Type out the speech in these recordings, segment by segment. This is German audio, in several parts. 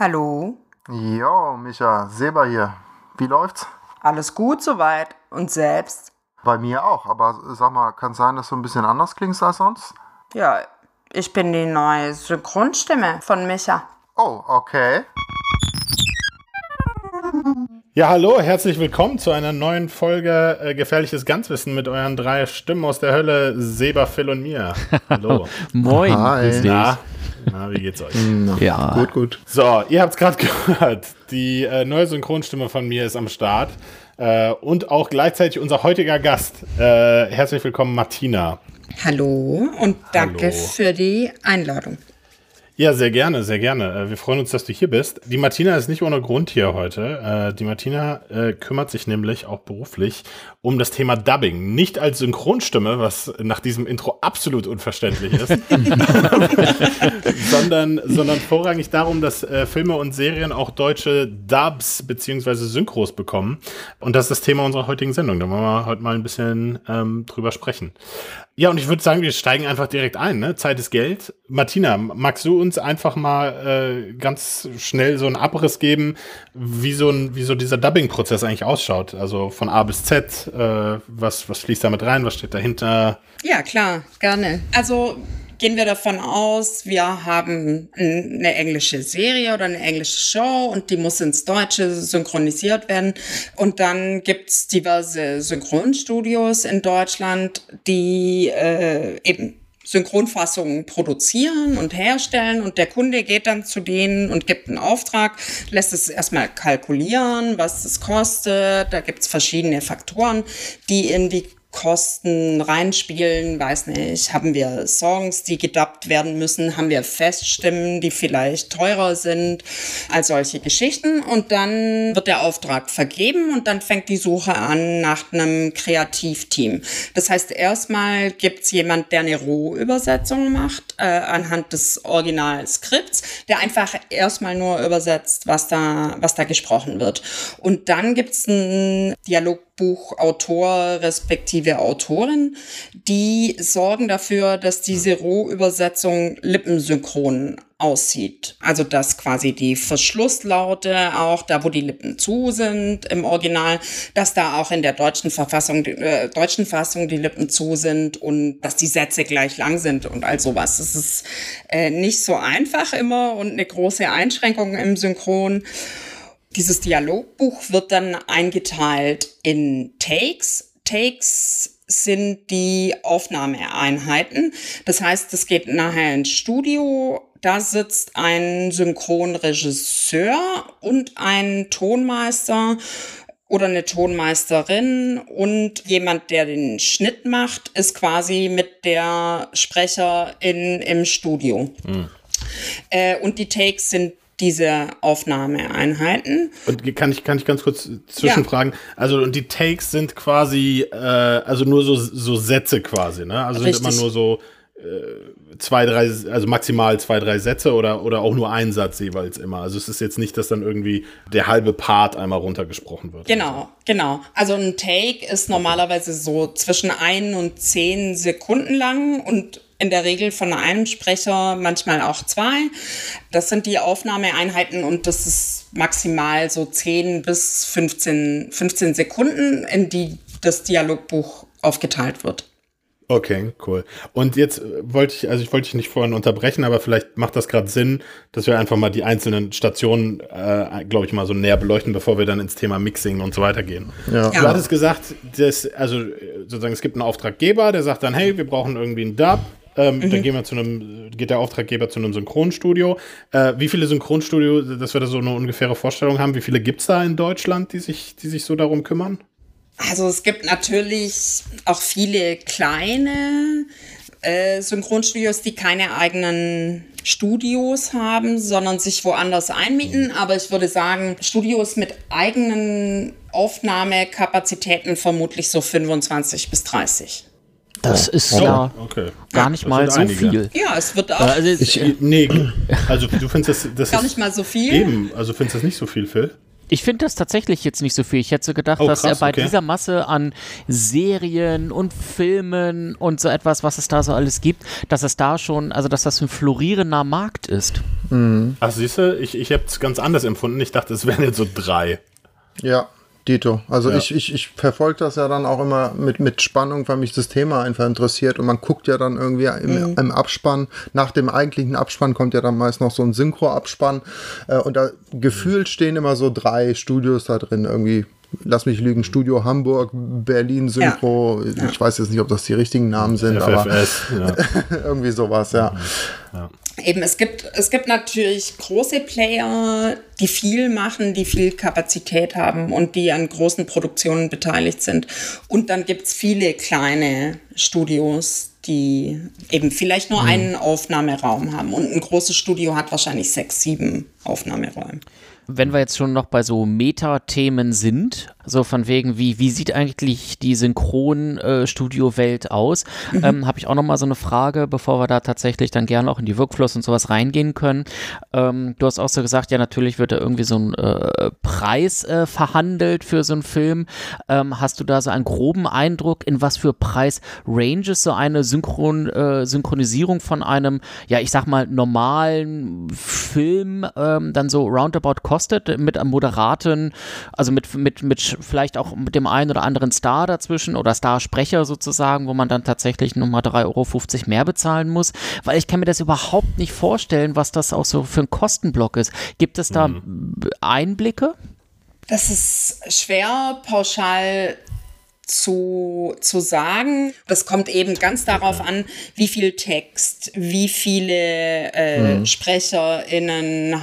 Hallo? Jo, Micha, Seba hier. Wie läuft's? Alles gut soweit. Und selbst? Bei mir auch, aber sag mal, kann sein, dass du ein bisschen anders klingst als sonst? Ja, ich bin die neue Synchronstimme von Micha. Oh, okay. Ja, hallo, herzlich willkommen zu einer neuen Folge äh, Gefährliches Ganzwissen mit euren drei Stimmen aus der Hölle, Seba, Phil und mir. Hallo. Moin. Hi. Na, na, wie geht's euch? Ja. Gut, gut. So, ihr habt's gerade gehört. Die äh, neue Synchronstimme von mir ist am Start. Äh, und auch gleichzeitig unser heutiger Gast. Äh, herzlich willkommen, Martina. Hallo und danke Hallo. für die Einladung. Ja, sehr gerne, sehr gerne. Äh, Wir freuen uns, dass du hier bist. Die Martina ist nicht ohne Grund hier heute. Äh, Die Martina äh, kümmert sich nämlich auch beruflich um das Thema Dubbing. Nicht als Synchronstimme, was nach diesem Intro absolut unverständlich ist, sondern, sondern vorrangig darum, dass Filme und Serien auch deutsche Dubs beziehungsweise Synchros bekommen. Und das ist das Thema unserer heutigen Sendung. Da wollen wir heute mal ein bisschen ähm, drüber sprechen. Ja, und ich würde sagen, wir steigen einfach direkt ein. Ne? Zeit ist Geld. Martina, magst du uns einfach mal äh, ganz schnell so einen Abriss geben, wie so, ein, wie so dieser Dubbing-Prozess eigentlich ausschaut? Also von A bis Z, äh, was, was fließt damit rein, was steht dahinter? Ja, klar, gerne. Also gehen wir davon aus, wir haben eine englische Serie oder eine englische Show und die muss ins Deutsche synchronisiert werden. Und dann gibt's diverse Synchronstudios in Deutschland, die äh, eben Synchronfassungen produzieren und herstellen und der Kunde geht dann zu denen und gibt einen Auftrag, lässt es erstmal kalkulieren, was es kostet. Da gibt's verschiedene Faktoren, die in die Kosten reinspielen, weiß nicht, haben wir Songs, die gedubbt werden müssen, haben wir Feststimmen, die vielleicht teurer sind, all solche Geschichten. Und dann wird der Auftrag vergeben und dann fängt die Suche an nach einem Kreativteam. Das heißt, erstmal gibt's jemand, der eine Rohübersetzung macht, äh, anhand des Originalskripts, der einfach erstmal nur übersetzt, was da, was da gesprochen wird. Und dann gibt's ein Dialogbuchautor respektive Autorin, die sorgen dafür, dass diese Rohübersetzung lippensynchron aussieht. Also dass quasi die Verschlusslaute auch, da wo die Lippen zu sind im Original, dass da auch in der deutschen Verfassung, äh, deutschen Fassung die Lippen zu sind und dass die Sätze gleich lang sind und all sowas. Das ist äh, nicht so einfach immer und eine große Einschränkung im Synchron. Dieses Dialogbuch wird dann eingeteilt in Takes. Takes sind die Aufnahmeeinheiten. Das heißt, es geht nachher ins Studio. Da sitzt ein Synchronregisseur und ein Tonmeister oder eine Tonmeisterin und jemand, der den Schnitt macht, ist quasi mit der Sprecherin im Studio. Äh, und die Takes sind diese Aufnahmeeinheiten. Und kann ich, kann ich ganz kurz zwischenfragen? Also, und die Takes sind quasi, äh, also nur so, so Sätze quasi, ne? Also sind Richtig. immer nur so äh, zwei, drei, also maximal zwei, drei Sätze oder, oder auch nur ein Satz jeweils immer. Also es ist jetzt nicht, dass dann irgendwie der halbe Part einmal runtergesprochen wird. Genau, genau. Also ein Take ist normalerweise so zwischen ein und zehn Sekunden lang und in der Regel von einem Sprecher, manchmal auch zwei. Das sind die Aufnahmeeinheiten und das ist maximal so 10 bis 15, 15 Sekunden, in die das Dialogbuch aufgeteilt wird. Okay, cool. Und jetzt äh, wollte ich, also ich wollte dich nicht vorhin unterbrechen, aber vielleicht macht das gerade Sinn, dass wir einfach mal die einzelnen Stationen, äh, glaube ich, mal so näher beleuchten, bevor wir dann ins Thema Mixing und so weiter gehen. Ja. Ja. Du hattest gesagt, dass, also äh, sozusagen, es gibt einen Auftraggeber, der sagt dann, hey, wir brauchen irgendwie einen Dub. Ähm, Dann gehen wir zu einem, geht der Auftraggeber zu einem Synchronstudio. Äh, wie viele Synchronstudio, dass wir da so eine ungefähre Vorstellung haben, wie viele gibt's da in Deutschland, die sich, die sich so darum kümmern? Also es gibt natürlich auch viele kleine äh, Synchronstudios, die keine eigenen Studios haben, sondern sich woanders einmieten. Aber ich würde sagen, Studios mit eigenen Aufnahmekapazitäten vermutlich so 25 bis 30. Das ist Oh, ja okay. gar nicht Das mal so einige. viel. Ja, es wird auch Äh, Also, Ich, nee, also du findest das, das gar ist nicht mal so viel. eben, also findest das nicht so viel, Phil? Ich finde das tatsächlich jetzt nicht so viel. Ich hätte so gedacht, Oh, dass krass, er bei okay. dieser Masse an Serien und Filmen und so etwas, was es da so alles gibt, dass es da schon, also dass das ein florierender Markt ist. Mhm. Ach, siehst du, ich, ich habe es ganz anders empfunden. Ich dachte, es wären jetzt so drei. Ja, Dito. Also ja. ich, ich, ich verfolge das ja dann auch immer mit, mit Spannung, weil mich das Thema einfach interessiert und man guckt ja dann irgendwie im, mhm. im Abspann, nach dem eigentlichen Abspann kommt ja dann meist noch so ein Synchro-Abspann äh, und da gefühlt stehen immer so drei Studios da drin, irgendwie lass mich lügen, Studio Hamburg, Berlin Synchro. Ja. Ich weiß jetzt nicht, ob das die richtigen Namen sind, FFS, aber ja. irgendwie sowas, ja. Eben, es gibt, es gibt natürlich große Player, die viel machen, die viel Kapazität haben und die an großen Produktionen beteiligt sind. Und dann gibt es viele kleine Studios, die eben vielleicht nur mhm. einen Aufnahmeraum haben. Und ein großes Studio hat wahrscheinlich sechs, sieben Aufnahmeräume wenn wir jetzt schon noch bei so Meta-Themen sind, so von wegen, wie, wie sieht eigentlich die Synchron-Studio-Welt äh, aus, mhm. ähm, habe ich auch noch mal so eine Frage, bevor wir da tatsächlich dann gerne auch in die Workflows und sowas reingehen können. Ähm, du hast auch so gesagt, ja, natürlich wird da irgendwie so ein äh, Preis äh, verhandelt für so einen Film. Ähm, hast du da so einen groben Eindruck, in was für Preis-Ranges so eine Synchron, äh, Synchronisierung von einem, ja, ich sag mal, normalen Film ähm, dann so roundabout kostet, mit einem moderaten, also mit, mit, mit vielleicht auch mit dem einen oder anderen Star dazwischen oder Starsprecher sozusagen, wo man dann tatsächlich nochmal 3,50 Euro mehr bezahlen muss, weil ich kann mir das überhaupt nicht vorstellen, was das auch so für ein Kostenblock ist. Gibt es da mhm. Einblicke? Das ist schwer pauschal zu, zu sagen. Das kommt eben ganz darauf an, wie viel Text, wie viele äh, mhm. SprecherInnen äh,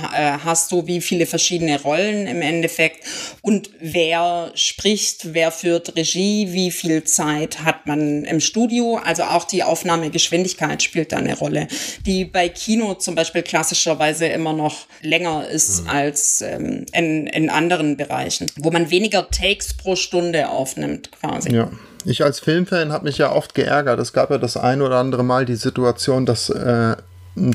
hast du, wie viele verschiedene Rollen im Endeffekt und wer spricht, wer führt Regie, wie viel Zeit hat man im Studio. Also auch die Aufnahmegeschwindigkeit spielt da eine Rolle, die bei Kino zum Beispiel klassischerweise immer noch länger ist mhm. als ähm, in, in anderen Bereichen, wo man weniger Takes pro Stunde aufnimmt quasi. Wahnsinn. Ja. Ich als Filmfan habe mich ja oft geärgert. Es gab ja das ein oder andere Mal die Situation, dass äh,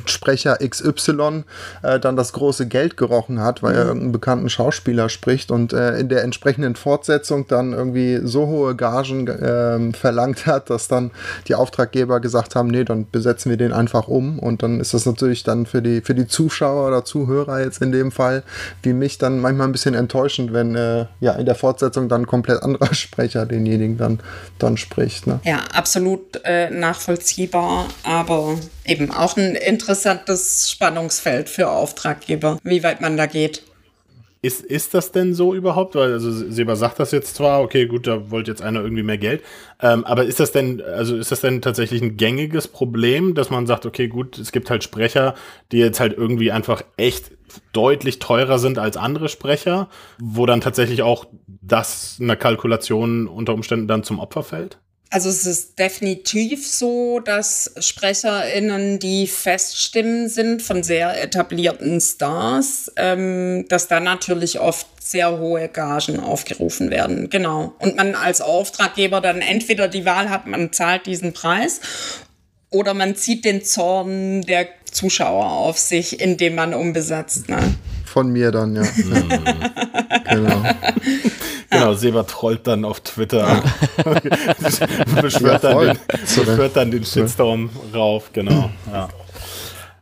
Sprecher XY äh, dann das große Geld gerochen hat, weil mhm. er irgendeinen bekannten Schauspieler spricht und äh, in der entsprechenden Fortsetzung dann irgendwie so hohe Gagen äh, verlangt hat, dass dann die Auftraggeber gesagt haben, nee, dann besetzen wir den einfach um und dann ist das natürlich dann für die, für die Zuschauer oder Zuhörer jetzt in dem Fall, wie mich dann manchmal ein bisschen enttäuschend, wenn äh, ja in der Fortsetzung dann ein komplett anderer Sprecher denjenigen dann, dann spricht. Ne? Ja, absolut äh, nachvollziehbar, aber eben auch ein interessantes Spannungsfeld für Auftraggeber, wie weit man da geht. Ist, ist das denn so überhaupt? Weil, also Seba sagt das jetzt zwar, okay, gut, da wollte jetzt einer irgendwie mehr Geld. Ähm, aber ist das denn, also ist das denn tatsächlich ein gängiges Problem, dass man sagt, okay, gut, es gibt halt Sprecher, die jetzt halt irgendwie einfach echt deutlich teurer sind als andere Sprecher, wo dann tatsächlich auch das eine Kalkulation unter Umständen dann zum Opfer fällt? Also es ist definitiv so, dass SprecherInnen, die Feststimmen sind von sehr etablierten Stars, ähm, dass da natürlich oft sehr hohe Gagen aufgerufen werden. Genau. Und man als Auftraggeber dann entweder die Wahl hat, man zahlt diesen Preis oder man zieht den Zorn der Zuschauer auf sich, indem man umbesetzt. Ne? Von mir dann, ja. genau. Genau, Seba trollt dann auf Twitter. beschwört, ja, dann den, beschwört dann den Shitstorm rauf, genau. Ja.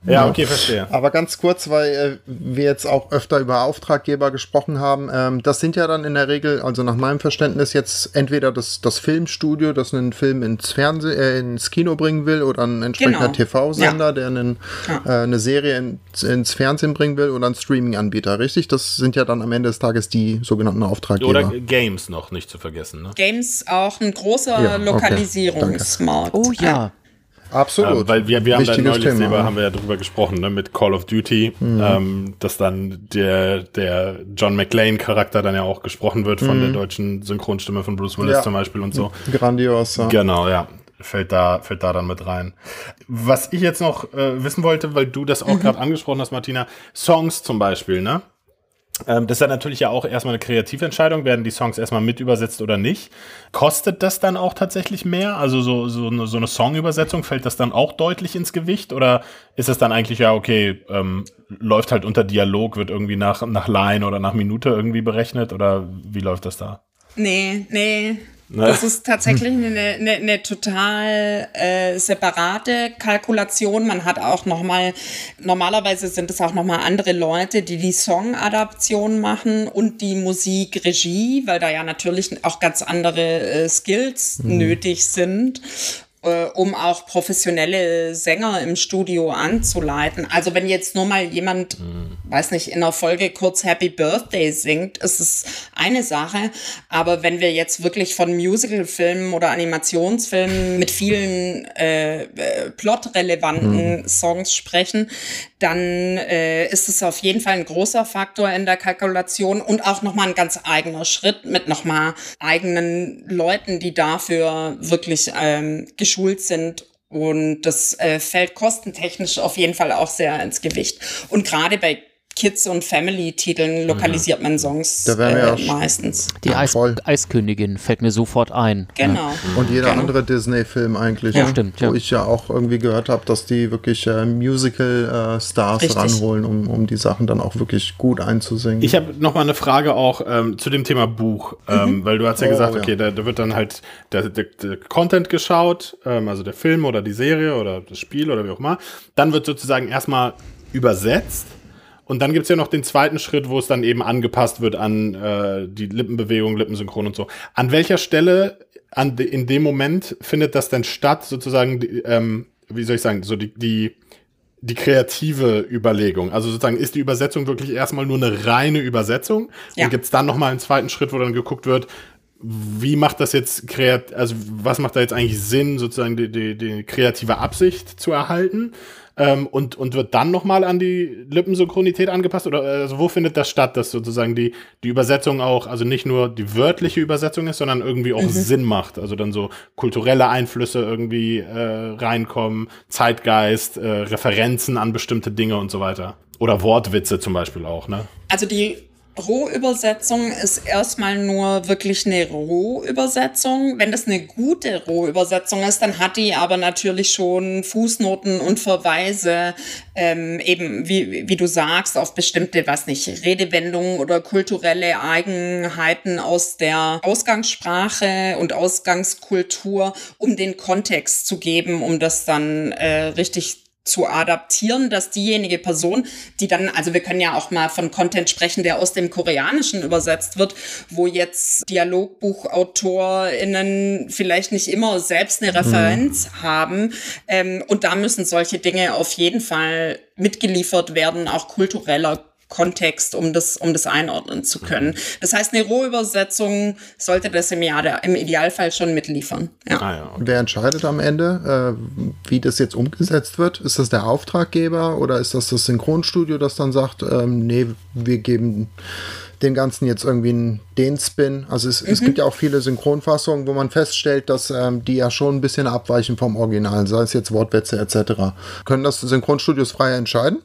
Ja, okay, verstehe. Aber ganz kurz, weil äh, wir jetzt auch öfter über Auftraggeber gesprochen haben. Ähm, das sind ja dann in der Regel, also nach meinem Verständnis, jetzt entweder das, das Filmstudio, das einen Film ins Fernsehen, äh, ins Kino bringen will, oder ein entsprechender genau. TV-Sender, ja. der einen, ja. äh, eine Serie in, ins Fernsehen bringen will, oder ein Streaming-Anbieter, richtig? Das sind ja dann am Ende des Tages die sogenannten Auftraggeber. Oder Games noch nicht zu vergessen. Ne? Games auch ein großer ja, Lokalisierungsmarkt. Okay. Oh ja. Absolut. Ähm, weil wir, wir haben da neulich Thema, selber, haben wir ja drüber gesprochen, ne, mit Call of Duty, mhm. ähm, dass dann der, der John McClane-Charakter dann ja auch gesprochen wird von mhm. der deutschen Synchronstimme von Bruce Willis ja. zum Beispiel und so. Grandios. Ja. Genau, ja. Fällt da, fällt da dann mit rein. Was ich jetzt noch äh, wissen wollte, weil du das auch mhm. gerade angesprochen hast, Martina, Songs zum Beispiel, ne? Ähm, das ist ja natürlich ja auch erstmal eine Kreativentscheidung, werden die Songs erstmal mit übersetzt oder nicht. Kostet das dann auch tatsächlich mehr? Also so, so, eine, so eine Songübersetzung, fällt das dann auch deutlich ins Gewicht? Oder ist es dann eigentlich ja, okay, ähm, läuft halt unter Dialog, wird irgendwie nach, nach Line oder nach Minute irgendwie berechnet? Oder wie läuft das da? Nee, nee, Ne? Das ist tatsächlich eine, eine, eine total äh, separate Kalkulation. Man hat auch noch mal normalerweise sind es auch noch mal andere Leute, die die Song-Adaption machen und die Musikregie, weil da ja natürlich auch ganz andere äh, Skills mhm. nötig sind äh, um auch professionelle Sänger im Studio anzuleiten. Also wenn jetzt nur mal jemand, mhm. weiß nicht, in der Folge kurz Happy Birthday singt, ist es eine Sache. Aber wenn wir jetzt wirklich von Musicalfilmen oder Animationsfilmen mit vielen äh, äh plotrelevanten mhm. Songs sprechen, dann äh, ist es auf jeden Fall ein großer Faktor in der Kalkulation und auch nochmal ein ganz eigener Schritt mit nochmal eigenen Leuten, die dafür wirklich ähm, geschult sind und das äh, fällt kostentechnisch auf jeden Fall auch sehr ins Gewicht. Und gerade bei Kids- und Family-Titeln lokalisiert man Songs da äh, ja meistens. Die Eis Eiskönigin fällt mir sofort ein. Genau. Und jeder genau. andere Disney-Film eigentlich. Ja, stimmt. Ja. Wo ich ja auch irgendwie gehört habe, dass die wirklich äh, Musical-Stars äh, ranholen, um, um die Sachen dann auch wirklich gut einzusingen. Ich habe noch mal eine Frage auch ähm, zu dem Thema Buch, ähm, mhm. weil du hast ja oh, gesagt, okay, da, da, wird dann halt der, der, der Content geschaut, ähm, also der Film oder die Serie oder das Spiel oder wie auch immer. Dann wird sozusagen erstmal übersetzt und dann gibt es ja noch den zweiten Schritt, wo es dann eben angepasst wird an äh, die Lippenbewegung, Lippensynchron und so. An welcher Stelle an de, in dem Moment findet das denn statt, sozusagen, die, ähm, wie soll ich sagen, so die, die, die kreative Überlegung? Also sozusagen, ist die Übersetzung wirklich erstmal nur eine reine Übersetzung? Ja. Und gibt es dann nochmal einen zweiten Schritt, wo dann geguckt wird, wie macht das jetzt kreat also was macht da jetzt eigentlich Sinn, sozusagen die, die, die kreative Absicht zu erhalten? ähm, und, und wird dann nochmal an die Lippensynchronität angepasst? Oder also wo findet das statt, dass sozusagen die, die Übersetzung auch, also nicht nur die wörtliche Übersetzung ist, sondern irgendwie auch mhm. Sinn macht? Also dann so kulturelle Einflüsse irgendwie äh, reinkommen, Zeitgeist, äh, Referenzen an bestimmte Dinge und so weiter. Oder Wortwitze zum Beispiel auch, ne? Also die Rohübersetzung ist erstmal nur wirklich eine Rohübersetzung. Wenn das eine gute Rohübersetzung ist, dann hat die aber natürlich schon Fußnoten und Verweise, ähm, eben wie, wie du sagst, auf bestimmte, was nicht, Redewendungen oder kulturelle Eigenheiten aus der Ausgangssprache und Ausgangskultur, um den Kontext zu geben, um das dann äh, richtig zu adaptieren, dass diejenige Person, die dann, also wir können ja auch mal von Content sprechen, der aus dem Koreanischen übersetzt wird, wo jetzt DialogbuchautorInnen vielleicht nicht immer selbst eine Referenz mhm. haben. Ähm, und da müssen solche Dinge auf jeden Fall mitgeliefert werden, auch kultureller Kontext, um das, um das einordnen zu können. Das heißt, eine Rohübersetzung sollte das im, Jahr, im Idealfall schon mitliefern. Ja. Ah, ja, okay. Wer entscheidet am Ende, äh, wie das jetzt umgesetzt wird? Ist das der Auftraggeber oder ist das das Synchronstudio, das dann sagt, ähm, nee, wir geben dem Ganzen jetzt irgendwie den Spin. Also es, mhm. es gibt ja auch viele Synchronfassungen, wo man feststellt, dass ähm, die ja schon ein bisschen abweichen vom Original, sei es jetzt Wortwitze etc. Können das Synchronstudios frei entscheiden?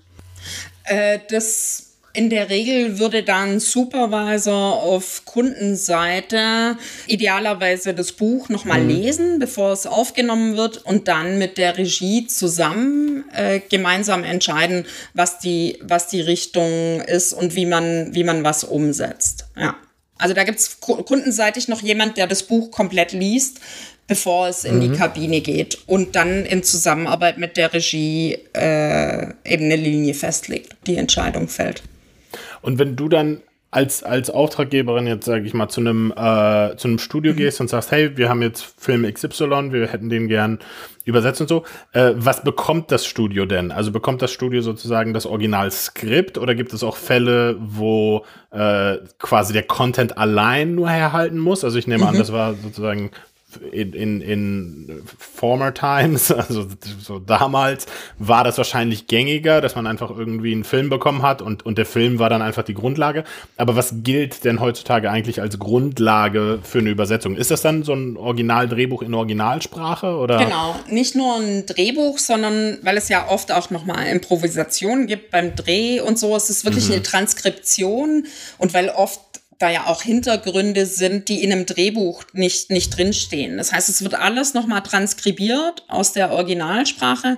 Äh, das in der Regel würde dann Supervisor auf Kundenseite idealerweise das Buch nochmal mhm. lesen, bevor es aufgenommen wird und dann mit der Regie zusammen äh, gemeinsam entscheiden, was die, was die Richtung ist und wie man, wie man was umsetzt. Ja. Also da gibt es kundenseitig noch jemand, der das Buch komplett liest, bevor es in mhm. die Kabine geht und dann in Zusammenarbeit mit der Regie äh, eben eine Linie festlegt, die Entscheidung fällt. Und wenn du dann als, als Auftraggeberin jetzt, sage ich mal, zu einem, äh, zu einem Studio mhm. gehst und sagst, hey, wir haben jetzt Film XY, wir hätten den gern übersetzt und so, äh, was bekommt das Studio denn? Also bekommt das Studio sozusagen das Originalskript oder gibt es auch Fälle, wo äh, quasi der Content allein nur herhalten muss? Also ich nehme mhm. an, das war sozusagen in, in, in former times, also so damals, war das wahrscheinlich gängiger, dass man einfach irgendwie einen Film bekommen hat und, und der Film war dann einfach die Grundlage. Aber was gilt denn heutzutage eigentlich als Grundlage für eine Übersetzung? Ist das dann so ein Originaldrehbuch in Originalsprache oder? Genau, nicht nur ein Drehbuch, sondern weil es ja oft auch nochmal Improvisationen gibt beim Dreh und so, es ist wirklich mhm. eine Transkription und weil oft da ja auch Hintergründe sind, die in einem Drehbuch nicht, nicht drinstehen. Das heißt, es wird alles nochmal transkribiert aus der Originalsprache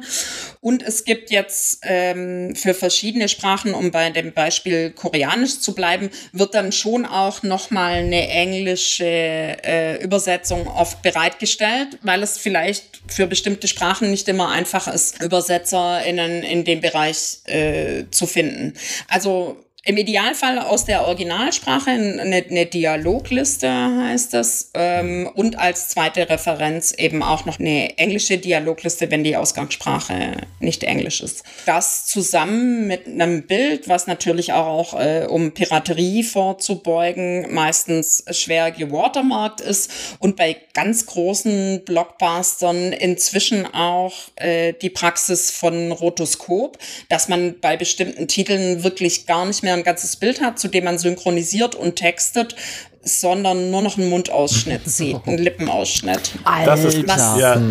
und es gibt jetzt ähm, für verschiedene Sprachen, um bei dem Beispiel Koreanisch zu bleiben, wird dann schon auch nochmal eine englische äh, Übersetzung oft bereitgestellt, weil es vielleicht für bestimmte Sprachen nicht immer einfach ist, ÜbersetzerInnen in dem Bereich äh, zu finden. Also im Idealfall aus der Originalsprache eine, eine Dialogliste heißt das ähm, und als zweite Referenz eben auch noch eine englische Dialogliste, wenn die Ausgangssprache nicht Englisch ist. Das zusammen mit einem Bild, was natürlich auch, äh, um Piraterie vorzubeugen, meistens schwer gewatermarkt ist und bei ganz großen Blockbustern inzwischen auch äh, die Praxis von Rotoskop, dass man bei bestimmten Titeln wirklich gar nicht mehr ein ganzes Bild hat, zu dem man synchronisiert und textet, sondern nur noch einen Mundausschnitt sieht, einen Lippenausschnitt. Das ist was, ja.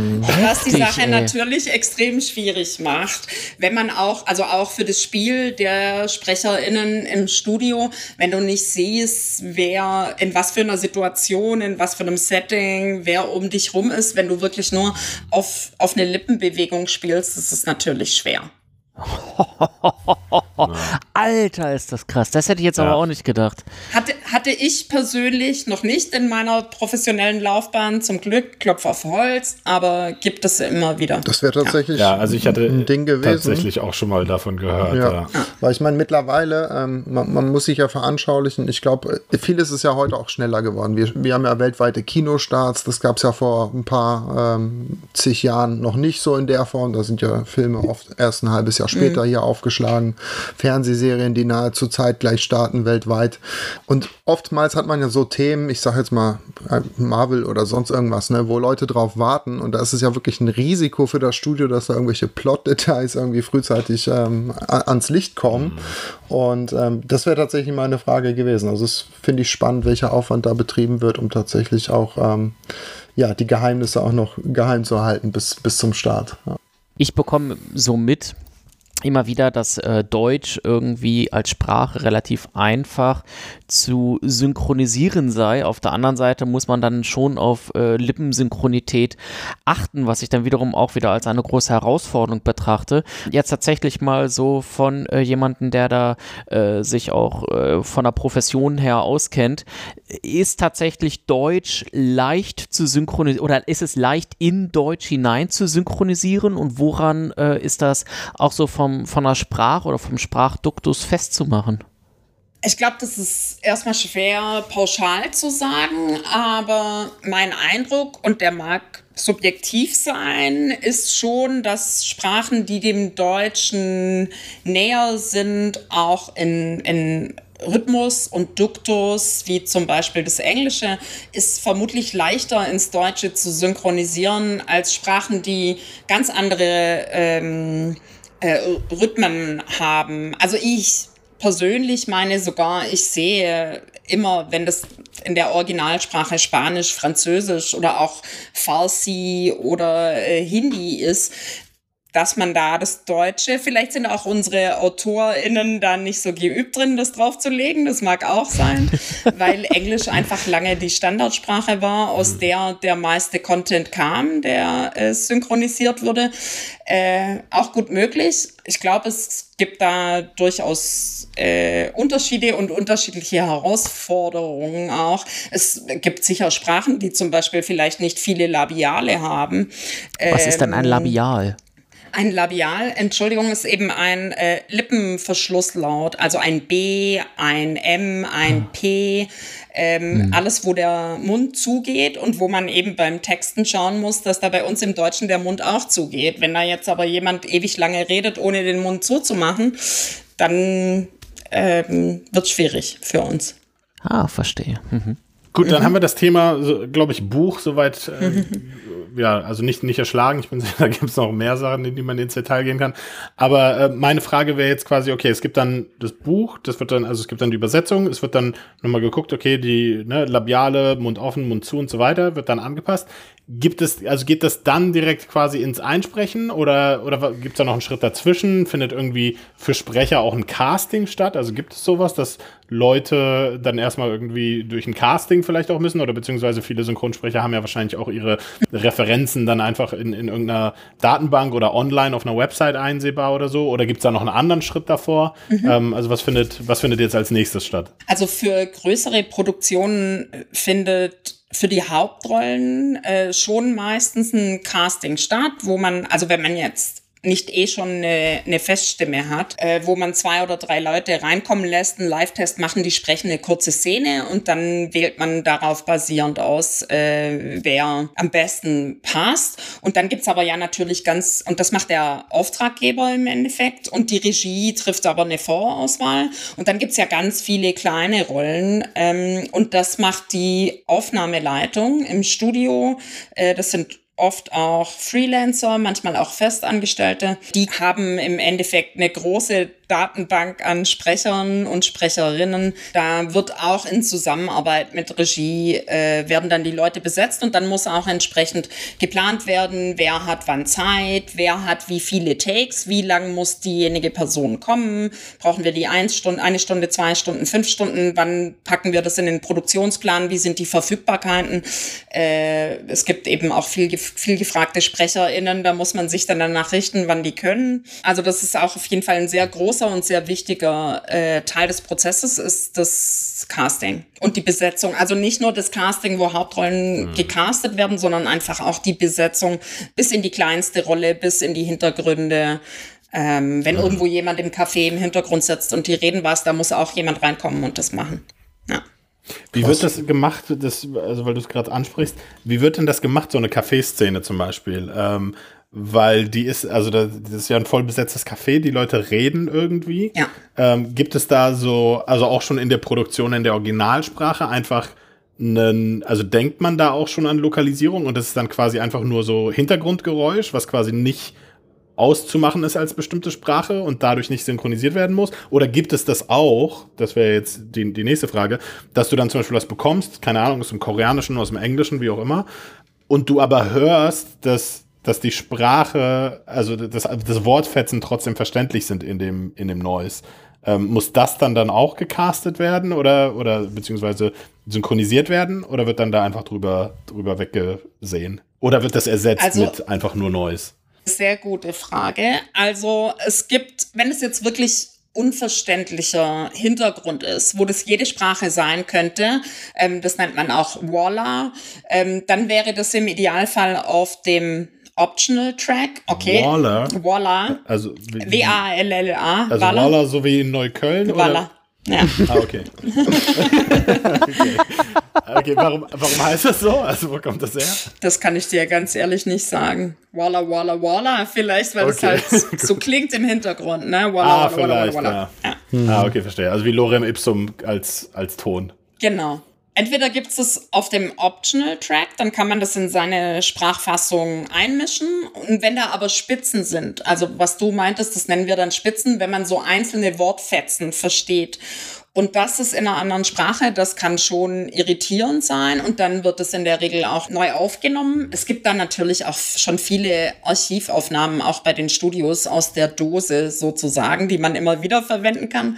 was die Sache ey. natürlich extrem schwierig macht. Wenn man auch, also auch für das Spiel der SprecherInnen im Studio, wenn du nicht siehst, wer in was für einer Situation, in was für einem Setting, wer um dich rum ist, wenn du wirklich nur auf, auf eine Lippenbewegung spielst, das ist natürlich schwer. Alter, ist das krass. Das hätte ich jetzt ja. aber auch nicht gedacht. Hatte, hatte ich persönlich noch nicht in meiner professionellen Laufbahn, zum Glück, Klopf auf Holz, aber gibt es immer wieder. Das wäre tatsächlich ja. also ich hatte ein Ding gewesen. tatsächlich auch schon mal davon gehört. Ja. ja. Weil ich meine, mittlerweile, ähm, man, man, muss sich ja veranschaulichen, ich glaube, vieles ist ja heute auch schneller geworden. Wir, wir haben ja weltweite Kinostarts, das gab es ja vor ein paar ähm, zig Jahren noch nicht so in der Form. Da sind ja Filme oft erst ein halbes Jahr Jahr später mhm. hier aufgeschlagen. Fernsehserien, die nahezu zeitgleich starten weltweit. Und oftmals hat man ja so Themen, ich sage jetzt mal äh, Marvel oder sonst irgendwas, ne, wo Leute drauf warten. Und da ist es ja wirklich ein Risiko für das Studio, dass da irgendwelche Plot-Details irgendwie frühzeitig ähm, ans Licht kommen. Mhm. Und ähm, das wäre tatsächlich meine Frage gewesen. Also es finde ich spannend, welcher Aufwand da betrieben wird, um tatsächlich auch ähm, ja, die Geheimnisse auch noch geheim zu halten bis, bis zum Start. Ja. Ich bekomme so mit, immer wieder, dass äh, Deutsch irgendwie als Sprache relativ einfach zu synchronisieren sei. Auf der anderen Seite muss man dann schon auf äh, Lippensynchronität achten, was ich dann wiederum auch wieder als eine große Herausforderung betrachte. Jetzt tatsächlich mal so von äh, jemandem, der da äh, sich auch äh, von der Profession her auskennt, ist tatsächlich Deutsch leicht zu synchronisieren oder ist es leicht in Deutsch hinein zu synchronisieren und woran äh, ist das auch so vom, von der Sprache oder vom Sprachduktus festzumachen? Ich glaube, das ist erstmal schwer pauschal zu sagen, aber mein Eindruck, und der mag subjektiv sein, ist schon, dass Sprachen, die dem Deutschen näher sind, auch in, in Rhythmus und Duktus, wie zum Beispiel das Englische, ist vermutlich leichter ins Deutsche zu synchronisieren als Sprachen, die ganz andere ähm, äh, Rhythmen haben. Also ich persönlich meine sogar, ich sehe immer, wenn das in der Originalsprache Spanisch, Französisch oder auch Farsi oder äh, Hindi ist, dass man da das Deutsche, vielleicht sind auch unsere AutorInnen da nicht so geübt drin, das draufzulegen, das mag auch sein, weil Englisch einfach lange die Standardsprache war, aus mhm. der der meiste Content kam, der äh, synchronisiert wurde. Äh, auch gut möglich. Ich glaube, es gibt da durchaus äh, Unterschiede und unterschiedliche Herausforderungen auch. Es gibt sicher Sprachen, die zum Beispiel vielleicht nicht viele Labiale haben. Was ist denn ein ähm, Labial? Ein Labial, Entschuldigung, ist eben ein äh, Lippenverschlusslaut, also ein B, ein M, ein P, ähm, mhm. alles, wo der Mund zugeht und wo man eben beim Texten schauen muss, dass da bei uns im Deutschen der Mund auch zugeht. Wenn da jetzt aber jemand ewig lange redet, ohne den Mund zuzumachen, dann ähm, wird es schwierig für uns. Ah, verstehe. Mhm. Gut, dann mhm. haben wir das Thema, glaube ich, Buch soweit äh, ja, also nicht, nicht erschlagen. Ich bin sicher, da gibt es noch mehr Sachen, in die man ins Detail gehen kann. Aber äh, meine Frage wäre jetzt quasi, okay, es gibt dann das Buch, das wird dann, also es gibt dann die Übersetzung, es wird dann nochmal geguckt, okay, die ne, Labiale, Mund offen, Mund zu und so weiter, wird dann angepasst. Gibt es, also geht das dann direkt quasi ins Einsprechen oder, oder gibt es da noch einen Schritt dazwischen? Findet irgendwie für Sprecher auch ein Casting statt? Also gibt es sowas, dass Leute dann erstmal irgendwie durch ein Casting vielleicht auch müssen oder beziehungsweise viele Synchronsprecher haben ja wahrscheinlich auch ihre Referenzen dann einfach in, in irgendeiner Datenbank oder online auf einer Website einsehbar oder so? Oder gibt es da noch einen anderen Schritt davor? Mhm. Ähm, also was findet, was findet jetzt als nächstes statt? Also für größere Produktionen findet für die Hauptrollen äh, schon meistens ein Casting statt, wo man, also wenn man jetzt nicht eh schon eine, eine Feststimme hat, äh, wo man zwei oder drei Leute reinkommen lässt, einen Live-Test machen, die sprechen eine kurze Szene und dann wählt man darauf basierend aus, äh, wer am besten passt. Und dann gibt's aber ja natürlich ganz, und das macht der Auftraggeber im Endeffekt und die Regie trifft aber eine Vorauswahl. Und dann gibt's ja ganz viele kleine Rollen ähm, und das macht die Aufnahmeleitung im Studio. Äh, das sind oft auch Freelancer, manchmal auch Festangestellte. Die haben im Endeffekt eine große Datenbank an Sprechern und Sprecherinnen. Da wird auch in Zusammenarbeit mit Regie äh, werden dann die Leute besetzt und dann muss auch entsprechend geplant werden, wer hat wann Zeit, wer hat wie viele Takes, wie lang muss diejenige Person kommen, brauchen wir die eine Stunde, eine Stunde, zwei Stunden, fünf Stunden, wann packen wir das in den Produktionsplan, wie sind die Verfügbarkeiten. Äh, es gibt eben auch viel, viel gefragte SprecherInnen, da muss man sich dann danach richten, wann die können. Also das ist auch auf jeden Fall ein sehr großes großer und sehr wichtiger äh, Teil des Prozesses ist das Casting und die Besetzung. Also nicht nur das Casting, wo Hauptrollen mhm. gecastet werden, sondern einfach auch die Besetzung bis in die kleinste Rolle, bis in die Hintergründe. Ähm, wenn mhm. irgendwo jemand im Café im Hintergrund sitzt und die reden was, da muss auch jemand reinkommen und das machen. Ja. Wie wird das gemacht, das, also weil du es gerade ansprichst, wie wird denn das gemacht, so eine Kaffeeszene zum Beispiel? Ähm, weil die ist, also das ist ja ein voll besetztes Café, die Leute reden irgendwie. Ja. Ähm, gibt es da so, also auch schon in der Produktion in der Originalsprache einfach einen, also denkt man da auch schon an Lokalisierung und das ist dann quasi einfach nur so Hintergrundgeräusch, was quasi nicht auszumachen ist als bestimmte Sprache und dadurch nicht synchronisiert werden muss? Oder gibt es das auch, das wäre jetzt die, die nächste Frage, dass du dann zum Beispiel was bekommst, keine Ahnung, aus dem Koreanischen, aus dem Englischen, wie auch immer, und du aber hörst, dass dass die Sprache, also das, das Wortfetzen trotzdem verständlich sind in dem, in dem Noise. Ähm, muss das dann dann auch gecastet werden oder, oder beziehungsweise synchronisiert werden oder wird dann da einfach drüber, drüber weggesehen? Oder wird das ersetzt also, mit einfach nur Noise? Sehr gute Frage. Also es gibt, wenn es jetzt wirklich unverständlicher Hintergrund ist, wo das jede Sprache sein könnte, ähm, das nennt man auch Walla, ähm, dann wäre das im Idealfall auf dem Optional Track, okay. Waller. Waller. Also W-A-L-L-A. Also Waller. Waller so wie in Neukölln? Waller. Ja. Ah, okay. okay. Okay, warum, warum heißt das so? Also, wo kommt das her? Das kann ich dir ganz ehrlich nicht sagen. Walla, Walla, Walla. Vielleicht, weil okay. es halt so klingt im Hintergrund, ne? Walla, ah, Walla, vielleicht, Walla, Walla. Ja. ja. Ah, okay, verstehe. Also wie Lorem Ipsum als, als Ton. Genau. Entweder gibt es auf dem Optional Track, dann kann man das in seine Sprachfassung einmischen. Und wenn da aber Spitzen sind, also was du meintest, das nennen wir dann Spitzen, wenn man so einzelne Wortfetzen versteht. Und das ist in einer anderen Sprache, das kann schon irritierend sein und dann wird es in der Regel auch neu aufgenommen. Es gibt dann natürlich auch schon viele Archivaufnahmen, auch bei den Studios aus der Dose sozusagen, die man immer wieder verwenden kann.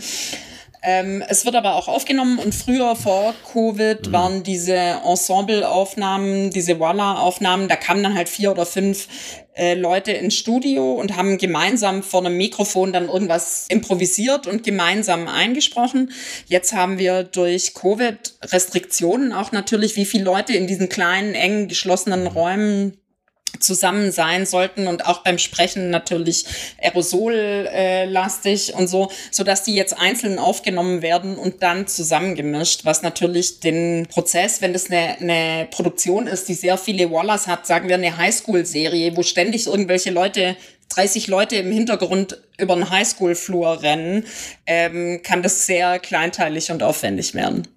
Ähm, es wird aber auch aufgenommen und früher vor Covid mhm. waren diese Ensemble-Aufnahmen, diese Voila-Aufnahmen, da kamen dann halt vier oder fünf äh, Leute ins Studio und haben gemeinsam vor einem Mikrofon dann irgendwas improvisiert und gemeinsam eingesprochen. Jetzt haben wir durch Covid Restriktionen auch natürlich, wie viele Leute in diesen kleinen, engen, geschlossenen Räumen zusammen sein sollten und auch beim Sprechen natürlich aerosollastig und so, so dass die jetzt einzeln aufgenommen werden und dann zusammengemischt, was natürlich den Prozess, wenn das eine, eine Produktion ist, die sehr viele Wallers hat, sagen wir eine Highschool-Serie, wo ständig irgendwelche Leute 30 Leute im Hintergrund über einen Highschool-Flur rennen, ähm, kann das sehr kleinteilig und aufwendig werden.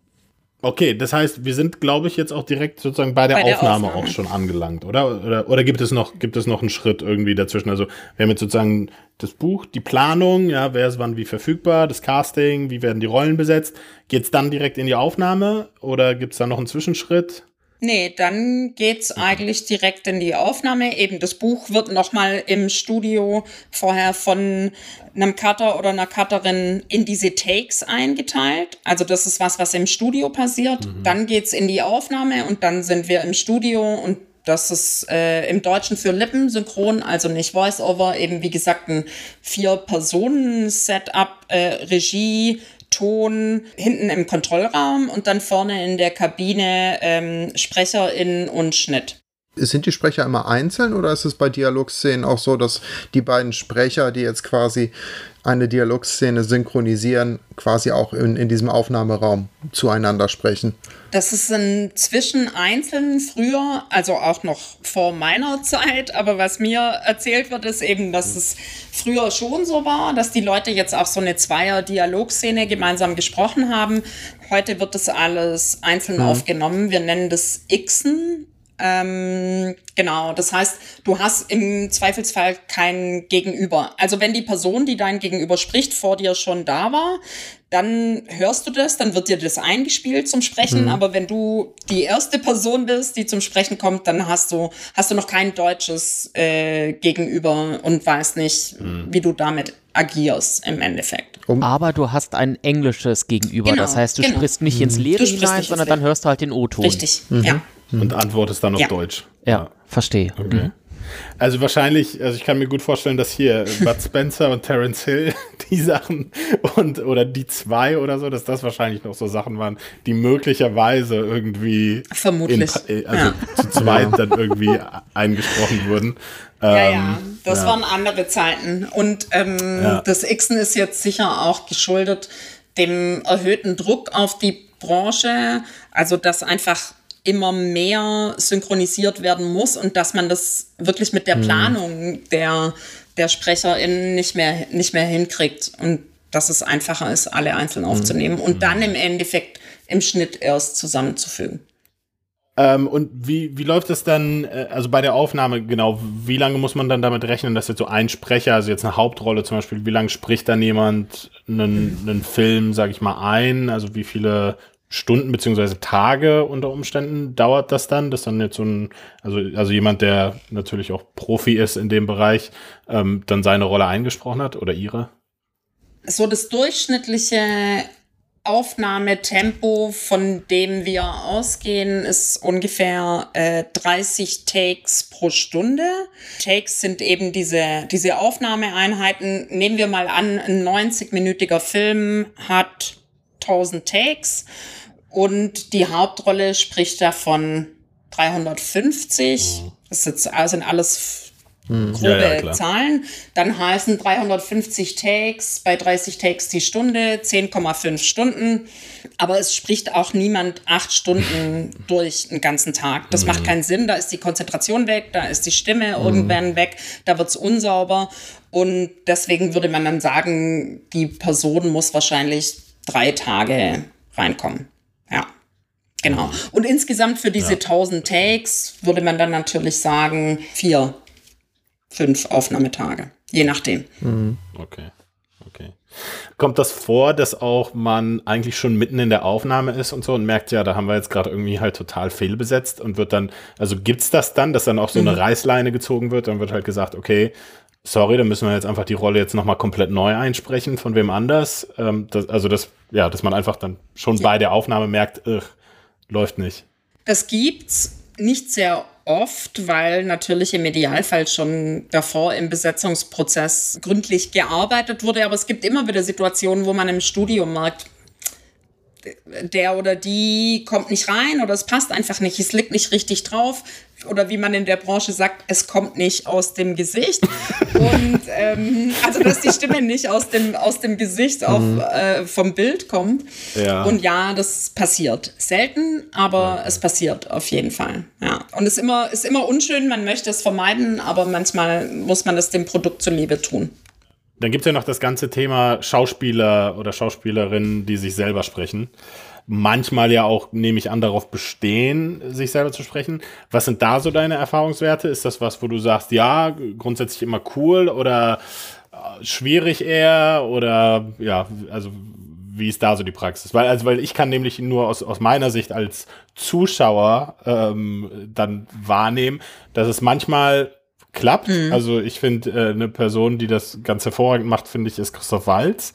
Okay, das heißt, wir sind, glaube ich, jetzt auch direkt sozusagen bei der, bei der Aufnahme, Aufnahme, auch schon angelangt, oder? Oder, oder gibt, es noch, gibt es noch einen Schritt irgendwie dazwischen? Also, wir haben jetzt sozusagen das Buch, die Planung, ja, wer ist wann wie verfügbar, das Casting, wie werden die Rollen besetzt. Geht es dann direkt in die Aufnahme oder gibt es da noch einen Zwischenschritt? Nee, dann geht's eigentlich direkt in die Aufnahme. Eben das Buch wird nochmal im Studio vorher von einem Cutter oder einer Cutterin in diese Takes eingeteilt. Also das ist was, was im Studio passiert. Mhm. Dann geht's in die Aufnahme und dann sind wir im Studio und das ist äh, im Deutschen für Lippensynchron, also nicht Voice-Over, eben wie gesagt ein Vier-Personen-Setup, äh, Regie, Ton hinten im Kontrollraum und dann vorne in der Kabine ähm, SprecherInnen und Schnitt. Sind die Sprecher immer einzeln oder ist es bei Dialogszenen auch so, dass die beiden Sprecher, die jetzt quasi eine Dialogszene synchronisieren, quasi auch in, in diesem Aufnahmeraum zueinander sprechen? Das ist inzwischen einzeln früher, also auch noch vor meiner Zeit, aber was mir erzählt wird, ist eben, dass es früher schon so war, dass die Leute jetzt auch so eine Zweier-Dialogszene gemeinsam gesprochen haben. Heute wird das alles einzeln mhm. aufgenommen. Wir nennen das Xen ähm, genau, das heißt, du hast im Zweifelsfall kein Gegenüber. Also wenn die Person, die dein Gegenüber spricht, vor dir schon da war, dann hörst du das, dann wird dir das eingespielt zum Sprechen. Mhm. Aber wenn du die erste Person bist, die zum Sprechen kommt, dann hast du, hast du noch kein deutsches äh, Gegenüber und weißt nicht, mhm. wie du damit agierst im Endeffekt. Um Aber du hast ein englisches Gegenüber. Genau, das heißt, du genau. sprichst nicht ins Leere hinein, sondern dann hörst du halt den O-Ton. Richtig, mhm. ja und antwortest dann auf ja. Deutsch. Ja, ja. verstehe. Okay. Mhm. Also wahrscheinlich, also ich kann mir gut vorstellen, dass hier Bud Spencer und Terence Hill die Sachen und oder die zwei oder so, dass das wahrscheinlich noch so Sachen waren, die möglicherweise irgendwie vermutlich in, also ja. zu zweit dann irgendwie eingesprochen wurden. Ja, ähm, ja, das ja. waren andere Zeiten und ähm, ja. das Xen ist jetzt sicher auch geschuldet dem erhöhten Druck auf die Branche, also dass einfach immer mehr synchronisiert werden muss und dass man das wirklich mit der mhm. Planung der, der SprecherInnen nicht mehr, nicht mehr hinkriegt und dass es einfacher ist, alle einzeln mhm. aufzunehmen mhm. und dann im Endeffekt im Schnitt erst zusammenzufügen. Ähm, und wie, wie läuft das dann, äh, also bei der Aufnahme genau, wie lange muss man dann damit rechnen, dass jetzt so ein Sprecher, also jetzt eine Hauptrolle zum Beispiel, wie lange spricht dann jemand einen, einen Film, sag ich mal, ein? Also wie viele Stunden beziehungsweise Tage unter Umständen dauert das dann, dass dann jetzt so ein, also, also jemand, der natürlich auch Profi ist in dem Bereich, ähm, dann seine Rolle eingesprochen hat oder ihre? So das durchschnittliche Aufnahmetempo, von dem wir ausgehen, ist ungefähr äh, 30 Takes pro Stunde. Takes sind eben diese, diese Aufnahmeeinheiten. Nehmen wir mal an, ein 90-minütiger Film hat 1000 Takes und die Hauptrolle spricht davon 350. Mhm. Das sind alles mhm. grobe ja, ja, Zahlen. Dann heißen 350 Takes bei 30 Takes die Stunde, 10,5 Stunden. Aber es spricht auch niemand acht Stunden durch den ganzen Tag. Das mhm. macht keinen Sinn. Da ist die Konzentration weg, da ist die Stimme mhm. irgendwann weg, da wird es unsauber. Und deswegen würde man dann sagen, die Person muss wahrscheinlich drei Tage reinkommen. Ja. Genau. Und insgesamt für diese ja. 1000 Takes würde man dann natürlich sagen, vier, fünf Aufnahmetage. Je nachdem. Mhm. Okay. Okay. Kommt das vor, dass auch man eigentlich schon mitten in der Aufnahme ist und so und merkt, ja, da haben wir jetzt gerade irgendwie halt total fehlbesetzt und wird dann, also gibt es das dann, dass dann auch so eine mhm. Reißleine gezogen wird, dann wird halt gesagt, okay, sorry, dann müssen wir jetzt einfach die Rolle jetzt nochmal komplett neu einsprechen von wem anders. Ähm, das, also das, ja, dass man einfach dann schon ja. bei der Aufnahme merkt, ugh, läuft nicht. Das gibt's nicht sehr oft, weil natürlich im Idealfall schon davor im Besetzungsprozess gründlich gearbeitet wurde. Aber es gibt immer wieder Situationen, wo man im Studio merkt, der oder die kommt nicht rein oder es passt einfach nicht, es liegt nicht richtig drauf oder wie man in der Branche sagt, es kommt nicht aus dem Gesicht. Und ähm, also dass die Stimme nicht aus dem, aus dem Gesicht auf, mhm. äh, vom Bild kommt. Ja. Und ja, das passiert. Selten, aber es passiert auf jeden Fall. Ja. Und es ist immer, ist immer unschön, man möchte es vermeiden, aber manchmal muss man es dem Produkt zuliebe tun. Dann gibt es ja noch das ganze Thema Schauspieler oder Schauspielerinnen, die sich selber sprechen. Manchmal ja auch, nehme ich an, darauf bestehen, sich selber zu sprechen. Was sind da so deine Erfahrungswerte? Ist das was, wo du sagst, ja, grundsätzlich immer cool oder äh, schwierig eher? Oder ja, also wie ist da so die Praxis? Weil, also, weil ich kann nämlich nur aus, aus meiner Sicht als Zuschauer ähm, dann wahrnehmen, dass es manchmal klappt. Mhm. Also ich finde, äh, eine Person, die das ganz hervorragend macht, finde ich, ist Christoph Walz.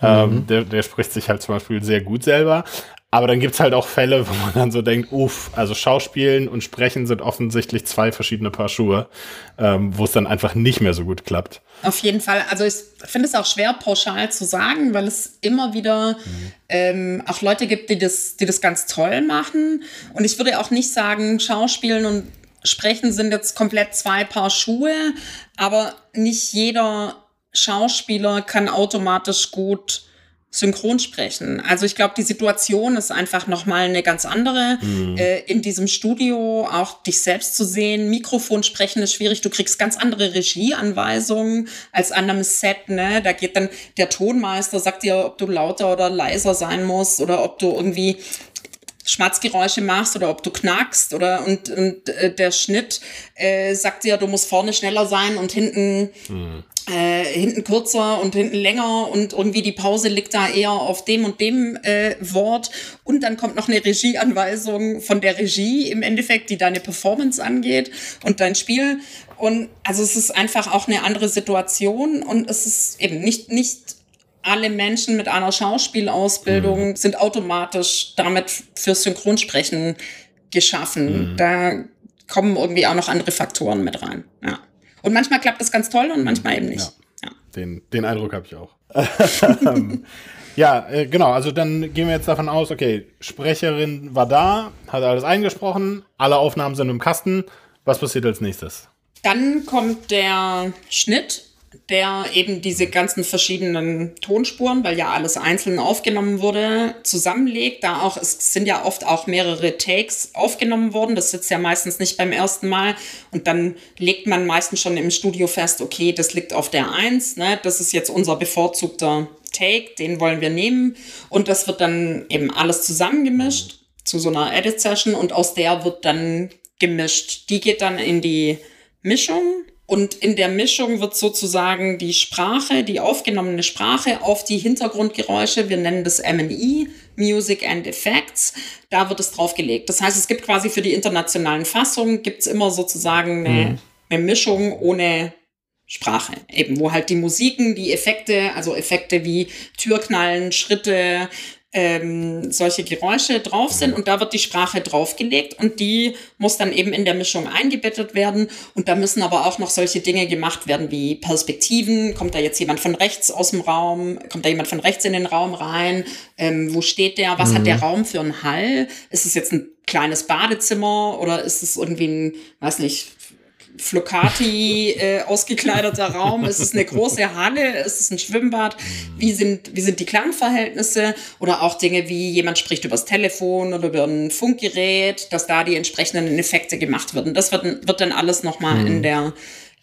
Ähm, mhm. der, der spricht sich halt zum Beispiel sehr gut selber. Aber dann gibt's halt auch Fälle, wo man dann so denkt, uff, also Schauspielen und Sprechen sind offensichtlich zwei verschiedene Paar Schuhe, ähm, wo es dann einfach nicht mehr so gut klappt. Auf jeden Fall. Also ich finde es auch schwer pauschal zu sagen, weil es immer wieder mhm. ähm, auch Leute gibt, die das, die das ganz toll machen. Und ich würde auch nicht sagen, Schauspielen und Sprechen sind jetzt komplett zwei Paar Schuhe, aber nicht jeder Schauspieler kann automatisch gut synchron sprechen. Also ich glaube, die Situation ist einfach nochmal eine ganz andere. Mhm. Äh, in diesem Studio auch dich selbst zu sehen, Mikrofon sprechen ist schwierig. Du kriegst ganz andere Regieanweisungen als an einem Set. Ne? Da geht dann der Tonmeister, sagt dir, ob du lauter oder leiser sein musst oder ob du irgendwie Schmatzgeräusche machst oder ob du knackst oder und, und äh, der Schnitt äh, sagt dir, du musst vorne schneller sein und hinten mhm äh, hinten kürzer und hinten länger und irgendwie die Pause liegt da eher auf dem und dem äh, Wort. Und dann kommt noch eine Regieanweisung von der Regie im Endeffekt, die deine Performance angeht und dein Spiel. Und also es ist einfach auch eine andere Situation und es ist eben nicht, nicht alle Menschen mit einer Schauspielausbildung mhm. sind automatisch damit für Synchronsprechen geschaffen. Mhm. Da kommen irgendwie auch noch andere Faktoren mit rein. Ja. Und manchmal klappt das ganz toll und manchmal eben nicht. Ja. ja. Den, den Eindruck habe ich auch. ja, äh, genau. Also dann gehen wir jetzt davon aus, okay, Sprecherin war da, hat alles eingesprochen, alle Aufnahmen sind im Kasten. Was passiert als nächstes? Dann kommt der Schnitt der eben diese ganzen verschiedenen Tonspuren, weil ja alles einzeln aufgenommen wurde, zusammenlegt. Da auch, es sind ja oft auch mehrere Takes aufgenommen worden. Das sitzt ja meistens nicht beim ersten Mal. Und dann legt man meistens schon im Studio fest, okay, das liegt auf der Eins, ne? Das ist jetzt unser bevorzugter Take, den wollen wir nehmen. Und das wird dann eben alles zusammengemischt zu so einer Edit-Session und aus der wird dann gemischt. Die geht dann in die Mischung und in der Mischung wird sozusagen die Sprache, die aufgenommene Sprache auf die Hintergrundgeräusche, wir nennen das ME, Music and Effects, da wird es draufgelegt. Das heißt, es gibt quasi für die internationalen Fassungen, gibt es immer sozusagen eine, mhm. eine Mischung ohne Sprache. Eben, wo halt die Musiken, die Effekte, also Effekte wie Türknallen, Schritte, ähm, solche Geräusche drauf sind und da wird die Sprache draufgelegt und die muss dann eben in der Mischung eingebettet werden und da müssen aber auch noch solche Dinge gemacht werden wie Perspektiven, kommt da jetzt jemand von rechts aus dem Raum, kommt da jemand von rechts in den Raum rein, ähm, wo steht der, was mhm. hat der mhm. Raum für einen Hall, ist es jetzt ein kleines Badezimmer oder ist es irgendwie ein, weiß nicht, Flocati äh, ausgekleideter Raum? Ist es eine große Halle? Ist es ein Schwimmbad? Wie sind, wie sind die Klangverhältnisse? Oder auch Dinge wie jemand spricht übers Telefon oder über ein Funkgerät, dass da die entsprechenden Effekte gemacht werden. Das wird, wird dann alles nochmal mhm. in, der,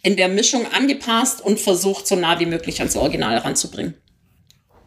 in der Mischung angepasst und versucht, so nah wie möglich ans Original ranzubringen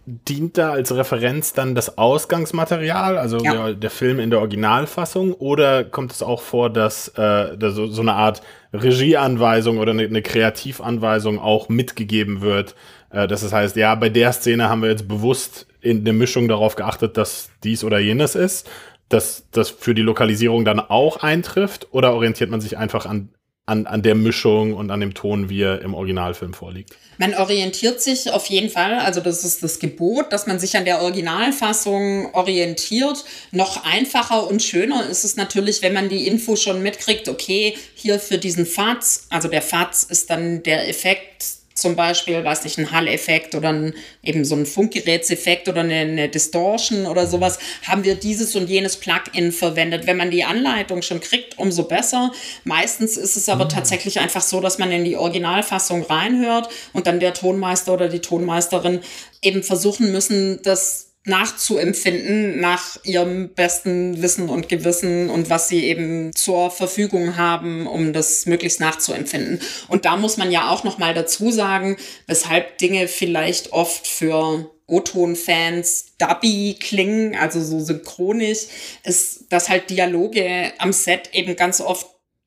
dient da als Referenz dann das Ausgangsmaterial, also ja. der, der, Film in der Originalfassung, oder kommt es auch vor, dass, äh, dass so, so, eine Art Regieanweisung oder eine, eine Kreativanweisung auch mitgegeben wird? Äh, dass es heißt, ja, bei der Szene haben wir jetzt bewusst in der Mischung darauf geachtet, dass dies oder jenes ist, dass das für die Lokalisierung dann auch eintrifft, oder orientiert man sich einfach an, an, an der Mischung und an dem Ton, wie er im Originalfilm vorliegt? Man orientiert sich auf jeden Fall, also das ist das Gebot, dass man sich an der Originalfassung orientiert. Noch einfacher und schöner ist es natürlich, wenn man die Info schon mitkriegt, okay, hier für diesen Faz, also der Faz ist dann der Effekt zum Beispiel, weiß nicht, ein Hall-Effekt oder ein, eben so ein Funkgerätseffekt oder eine, eine, Distortion oder sowas, haben wir dieses und jenes Plugin verwendet. Wenn man die Anleitung schon kriegt, umso besser. Meistens ist es aber mhm. tatsächlich einfach so, dass man in die Originalfassung reinhört und dann der Tonmeister oder die Tonmeisterin eben versuchen müssen, das nachzuempfinden nach ihrem besten Wissen und Gewissen und was sie eben zur Verfügung haben, um das möglichst nachzuempfinden. Und da muss man ja auch noch mal dazu sagen, weshalb Dinge vielleicht oft für O-Ton-Fans dubby klingen, also so synchronisch, ist, dass halt Dialoge am Set eben ganz oft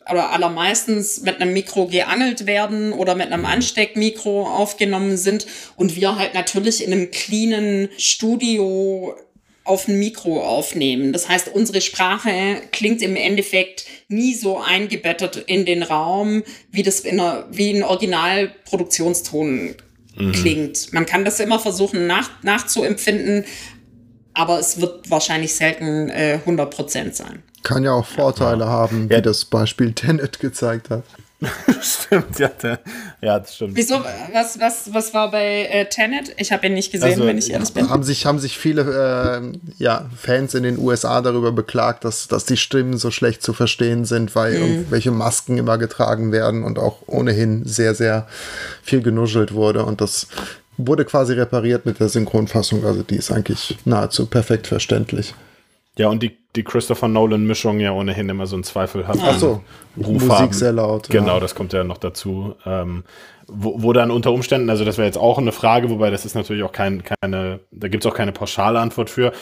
oder allermeistens mit einem Mikro geangelt werden oder mit einem Ansteckmikro aufgenommen sind und wir halt natürlich in einem cleanen Studio auf ein Mikro aufnehmen. Das heißt, unsere Sprache klingt im Endeffekt nie so eingebettet in den Raum, wie das in einer, wie ein Originalproduktionston mhm. klingt. Man kann das immer versuchen nach, nachzuempfinden, aber es wird wahrscheinlich selten äh, 100% sein. Kann ja auch Vorteile ja. haben, wie ja. das Beispiel Tenet gezeigt hat. stimmt, ja, der, ja, das stimmt. Wieso, was, was, was war bei äh, Tenet? Ich habe ihn nicht gesehen, also, wenn ich ehrlich bin. Haben sich, haben sich viele äh, ja, Fans in den USA darüber beklagt, dass, dass die Stimmen so schlecht zu verstehen sind, weil mhm. irgendwelche Masken immer getragen werden und auch ohnehin sehr, sehr viel genuschelt wurde. Und das wurde quasi repariert mit der Synchronfassung. Also die ist eigentlich nahezu perfekt verständlich. Ja, und die, die Christopher Nolan-Mischung ja ohnehin immer so einen Ruf so, Musik haben. sehr laut. Genau, ja. das kommt ja noch dazu. Ähm, wo, wo dann unter Umständen, also das wäre jetzt auch eine Frage, wobei das ist natürlich auch kein, keine, da gibt es auch keine pauschale Antwort für,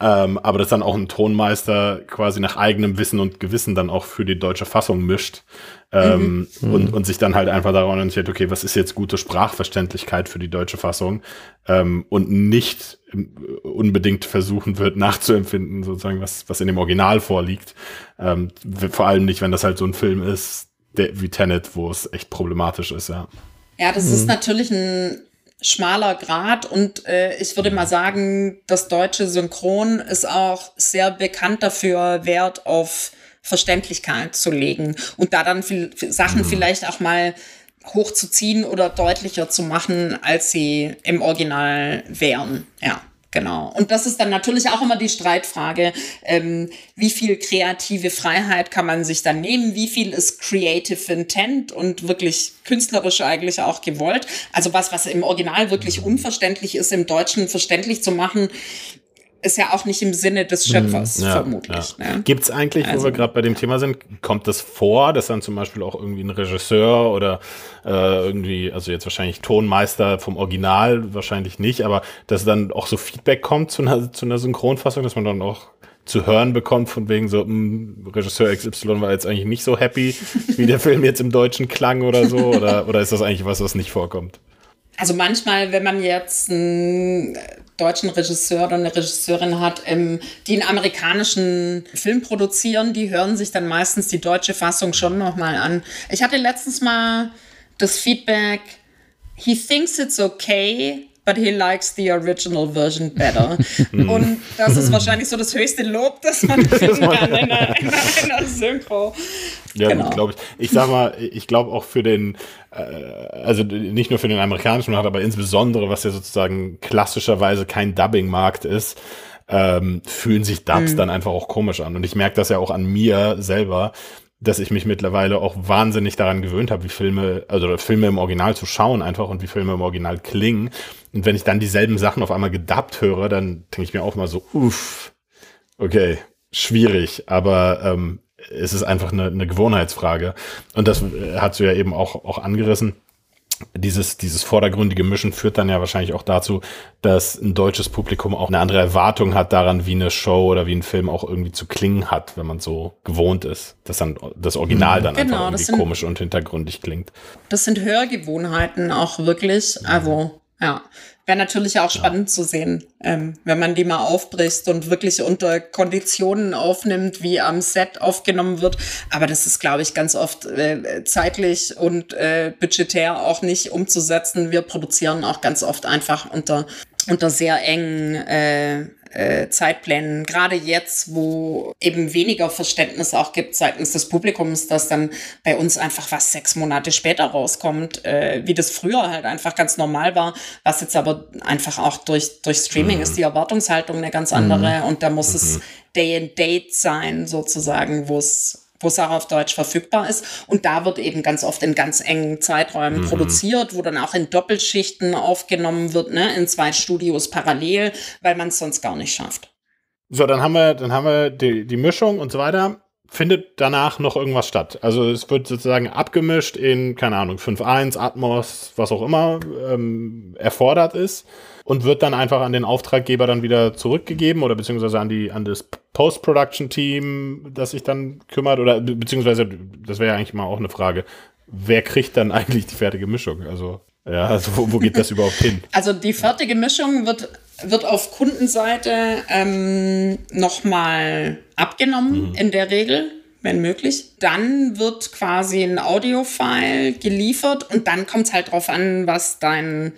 ähm, aber dass dann auch ein Tonmeister quasi nach eigenem Wissen und Gewissen dann auch für die deutsche Fassung mischt ähm, mhm. und, und sich dann halt einfach daran orientiert, okay, was ist jetzt gute Sprachverständlichkeit für die deutsche Fassung ähm, und nicht unbedingt versuchen wird nachzuempfinden, sozusagen, was, was in dem Original vorliegt. Ähm, vor allem nicht, wenn das halt so ein Film ist, der, wie Tenet, wo es echt problematisch ist, ja. Ja, das mhm. ist natürlich ein schmaler Grad und äh, ich würde mal sagen, das deutsche Synchron ist auch sehr bekannt dafür, Wert auf Verständlichkeit zu legen und da dann viel, Sachen mhm. vielleicht auch mal hochzuziehen oder deutlicher zu machen, als sie im Original wären. Ja. Genau. Und das ist dann natürlich auch immer die Streitfrage, ähm, wie viel kreative Freiheit kann man sich dann nehmen, wie viel ist Creative Intent und wirklich künstlerisch eigentlich auch gewollt. Also was, was im Original wirklich unverständlich ist, im Deutschen verständlich zu machen, ist ja auch nicht im Sinne des mhm. Schöpfers, ja, vermutlich. Ja. Ne? Gibt es eigentlich, also, wo wir gerade bei dem Thema sind, kommt das vor, dass dann zum Beispiel auch irgendwie ein Regisseur oder äh, irgendwie, also jetzt wahrscheinlich Tonmeister vom Original, wahrscheinlich nicht, aber dass dann auch so Feedback kommt zu einer, zu einer Synchronfassung, dass man dann auch zu hören bekommt, von wegen so, mh, hm, Regisseur XY war jetzt eigentlich nicht so happy, wie der Film jetzt im Deutschen klang oder so, oder, oder ist das eigentlich was, was nicht vorkommt? Also manchmal, wenn man jetzt einen deutschen Regisseur oder eine Regisseurin hat, ähm, die einen amerikanischen Film produzieren, die hören sich dann meistens die deutsche Fassung schon nochmal an. Ich hatte letztens mal das Feedback, he thinks it's okay, but he likes the original version better. und das ist wahrscheinlich so das höchste Lob, das man finden kann in einer, in einer Synchro. Ja, genau. glaube ich. Ich sag mal, ich glaube auch für den, äh, also nicht nur für den amerikanischen Markt, aber insbesondere, was ja sozusagen klassischerweise kein Dubbing-Markt ist, ähm, fühlen sich Dubs mhm. dann einfach auch komisch an. Und ich merke das ja auch an mir selber, dass ich mich mittlerweile auch wahnsinnig daran gewöhnt habe, wie Filme, also Filme im Original zu schauen einfach und wie Filme im Original klingen. Und wenn ich dann dieselben Sachen auf einmal gedubbt höre, dann denke ich mir auch mal so, uff, okay, schwierig, aber ähm, es ist einfach eine, eine Gewohnheitsfrage. Und das äh, hast du ja eben auch, auch angerissen dieses, dieses vordergründige Mischen führt dann ja wahrscheinlich auch dazu, dass ein deutsches Publikum auch eine andere Erwartung hat daran, wie eine Show oder wie ein Film auch irgendwie zu klingen hat, wenn man so gewohnt ist, dass dann das Original dann genau, einfach irgendwie sind, komisch und hintergründig klingt. Das sind Hörgewohnheiten auch wirklich. Also ja, wäre natürlich auch spannend ja. zu sehen, ähm, wenn man die mal aufbricht und wirklich unter Konditionen aufnimmt, wie am Set aufgenommen wird. Aber das ist, glaube ich, ganz oft äh, zeitlich und äh, budgetär auch nicht umzusetzen. Wir produzieren auch ganz oft einfach unter unter sehr engen äh, äh, Zeitplänen, gerade jetzt, wo eben weniger Verständnis auch gibt seitens des Publikums, dass dann bei uns einfach was sechs Monate später rauskommt, äh, wie das früher halt einfach ganz normal war, was jetzt aber einfach auch durch, durch Streaming mhm. ist die Erwartungshaltung eine ganz andere mhm. und da muss mhm. es Day and Date sein, sozusagen, wo es wo es auch auf Deutsch verfügbar ist. Und da wird eben ganz oft in ganz engen Zeiträumen mhm. produziert, wo dann auch in Doppelschichten aufgenommen wird, ne, in zwei Studios parallel, weil man es sonst gar nicht schafft. So, dann haben wir, dann haben wir die, die Mischung und so weiter. findet danach noch irgendwas statt. Also es wird sozusagen abgemischt in, keine Ahnung, 5.1, Atmos, was auch immer ähm, erfordert ist und wird dann einfach an den Auftraggeber dann wieder zurückgegeben oder beziehungsweise an die an das Post-Production-Team, das sich dann kümmert oder beziehungsweise das wäre ja eigentlich mal auch eine Frage, wer kriegt dann eigentlich die fertige Mischung? Also ja, also wo, wo geht das überhaupt hin? Also die fertige Mischung wird wird auf Kundenseite ähm, nochmal abgenommen, mhm. in der Regel, wenn möglich. Dann wird quasi ein Audio-File geliefert und dann kommt es halt drauf an, was dein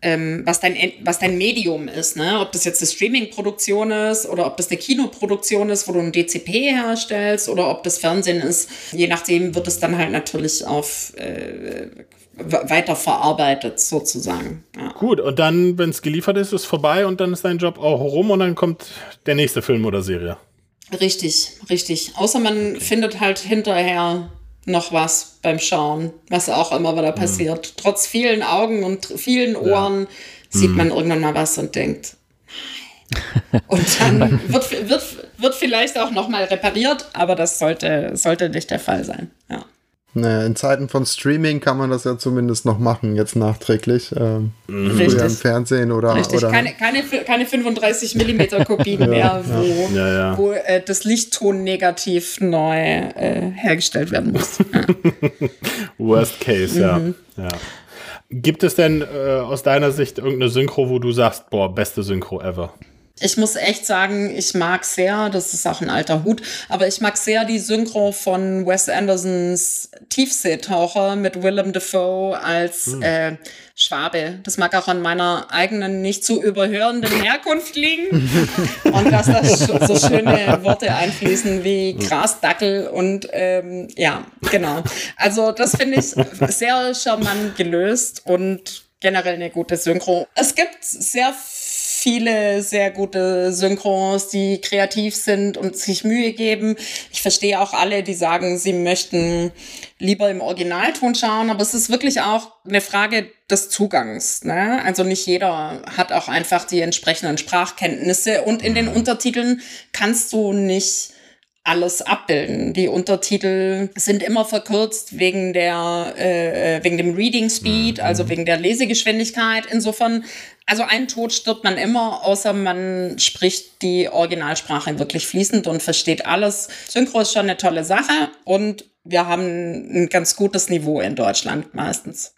ähm, was, dein, was dein Medium ist, ne? ob das jetzt eine Streaming-Produktion ist oder ob das eine Kinoproduktion ist, wo du ein DCP herstellst oder ob das Fernsehen ist. Je nachdem wird es dann halt natürlich auf äh, weiter verarbeitet sozusagen. Ja. Gut, und dann, wenn es geliefert ist, ist es vorbei und dann ist dein Job auch rum und dann kommt der nächste Film oder Serie. Richtig, richtig. Außer man okay. findet halt hinterher noch was beim Schauen, was auch immer wieder mhm. passiert. Mhm. Trotz vielen Augen und vielen Ohren ja. sieht mhm. man irgendwann mal was und denkt, nein. Und dann wird, wird, wird vielleicht auch noch mal repariert, aber das sollte, sollte nicht der Fall sein. Ja. Naja, in Zeiten von Streaming kann man das ja zumindest noch machen, jetzt nachträglich. Ähm, mhm. Früher im Fernsehen oder. Richtig, oder keine, keine, keine 35 mm Kopien ja, mehr, wo, ja. Ja, wo äh, das Lichtton negativ neu äh, hergestellt werden muss. Worst case, mhm. ja. Gibt es denn äh, aus deiner Sicht irgendeine Synchro, wo du sagst, boah, beste Synchro ever? Ich muss echt sagen, ich mag sehr, das ist auch ein alter Hut, aber ich mag sehr die Synchro von Wes Andersons Tiefseetaucher mit Willem Dafoe als hm. äh, Schwabe. Das mag auch an meiner eigenen nicht zu überhörenden Herkunft liegen. und dass da so schöne Worte einfließen wie Grasdackel und ähm, ja, genau. Also das finde ich sehr charmant gelöst und generell eine gute Synchro. Es gibt sehr viele sehr gute Synchros, die kreativ sind und sich Mühe geben. Ich verstehe auch alle, die sagen, sie möchten lieber im Originalton schauen, aber es ist wirklich auch eine Frage des Zugangs. Ne? Also nicht jeder hat auch einfach die entsprechenden Sprachkenntnisse und in den mhm. Untertiteln kannst du nicht alles abbilden. Die Untertitel sind immer verkürzt wegen der äh, äh wegen dem Reading Speed, mhm. also wegen der Lesegeschwindigkeit. Insofern, also ein Tod stirbt man immer, außer man spricht die Originalsprache wirklich fließend und versteht alles. Synchro ist schon eine tolle Sache und wir haben ein ganz gutes Niveau in Deutschland meistens